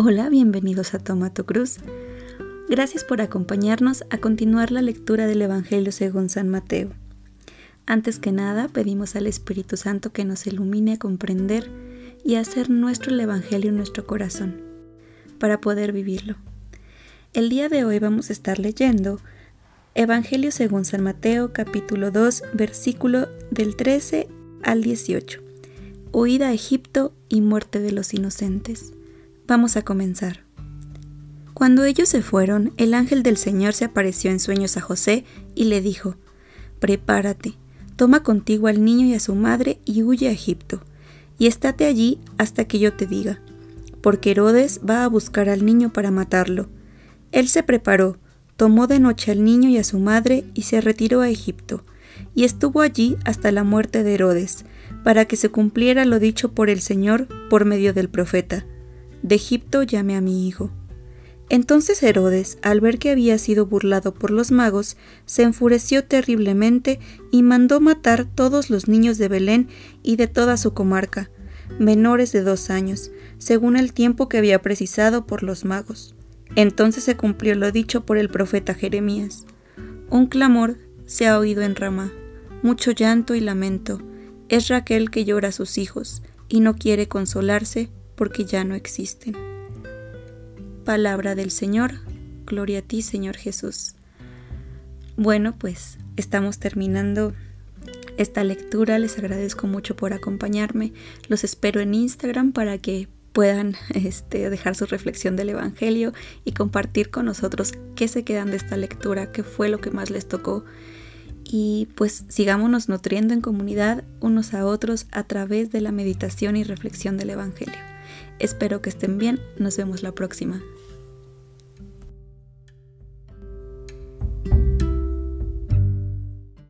Hola, bienvenidos a Toma tu Cruz. Gracias por acompañarnos a continuar la lectura del Evangelio según San Mateo. Antes que nada, pedimos al Espíritu Santo que nos ilumine a comprender y a hacer nuestro el Evangelio en nuestro corazón, para poder vivirlo. El día de hoy vamos a estar leyendo Evangelio según San Mateo capítulo 2 versículo del 13 al 18. Huida a Egipto y muerte de los inocentes. Vamos a comenzar. Cuando ellos se fueron, el ángel del Señor se apareció en sueños a José y le dijo, Prepárate, toma contigo al niño y a su madre y huye a Egipto, y estate allí hasta que yo te diga, porque Herodes va a buscar al niño para matarlo. Él se preparó, tomó de noche al niño y a su madre y se retiró a Egipto, y estuvo allí hasta la muerte de Herodes, para que se cumpliera lo dicho por el Señor por medio del profeta de Egipto llame a mi hijo. Entonces Herodes, al ver que había sido burlado por los magos, se enfureció terriblemente y mandó matar todos los niños de Belén y de toda su comarca, menores de dos años, según el tiempo que había precisado por los magos. Entonces se cumplió lo dicho por el profeta Jeremías. Un clamor se ha oído en Ramá, mucho llanto y lamento. Es Raquel que llora a sus hijos y no quiere consolarse porque ya no existen. Palabra del Señor, gloria a ti Señor Jesús. Bueno, pues estamos terminando esta lectura, les agradezco mucho por acompañarme, los espero en Instagram para que puedan este, dejar su reflexión del Evangelio y compartir con nosotros qué se quedan de esta lectura, qué fue lo que más les tocó y pues sigámonos nutriendo en comunidad unos a otros a través de la meditación y reflexión del Evangelio. Espero que estén bien, nos vemos la próxima.